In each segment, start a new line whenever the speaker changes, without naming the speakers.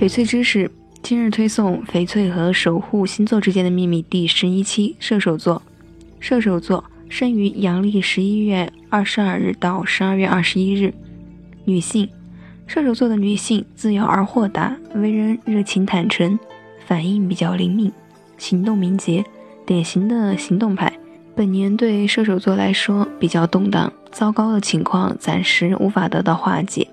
翡翠知识，今日推送翡翠和守护星座之间的秘密第十一期。射手座，射手座生于阳历十一月二十二日到十二月二十一日，女性。射手座的女性自由而豁达，为人热情坦诚，反应比较灵敏，行动敏捷，典型的行动派。本年对射手座来说比较动荡，糟糕的情况暂时无法得到化解。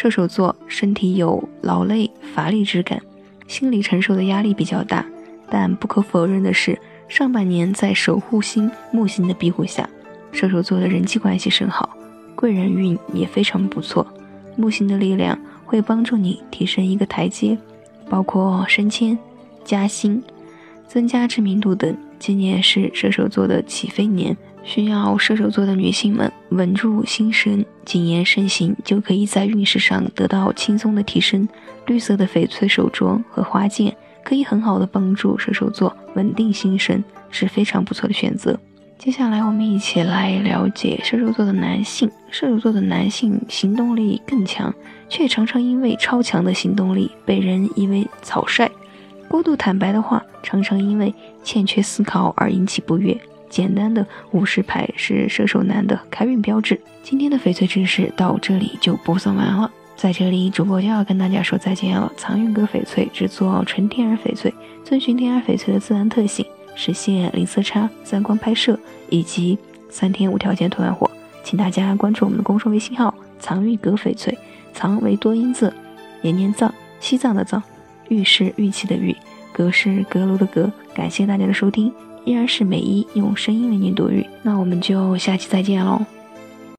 射手座身体有劳累乏力之感，心理承受的压力比较大，但不可否认的是，上半年在守护星木星的庇护下，射手座的人际关系甚好，贵人运也非常不错。木星的力量会帮助你提升一个台阶，包括升迁、加薪、增加知名度等。今年是射手座的起飞年，需要射手座的女性们稳住心神，谨言慎行，就可以在运势上得到轻松的提升。绿色的翡翠手镯和花件可以很好的帮助射手座稳定心神，是非常不错的选择。接下来，我们一起来了解射手座的男性。射手座的男性行动力更强，却常常因为超强的行动力被人以为草率。过度坦白的话，常常因为欠缺思考而引起不悦。简单的五十牌是射手男的开运标志。今天的翡翠知识到这里就播送完了，在这里主播就要跟大家说再见了。藏玉阁翡翠制作纯天然翡翠，遵循天然翡翠的自然特性。实现零色差、三光拍摄以及三天无条件退换货，请大家关注我们的公众微信号“藏玉阁翡翠”，藏为多音字，年年藏，西藏的藏，玉是玉器的玉，阁是阁楼的阁。感谢大家的收听，依然是美一用声音为您读语，那我们就下期再见喽。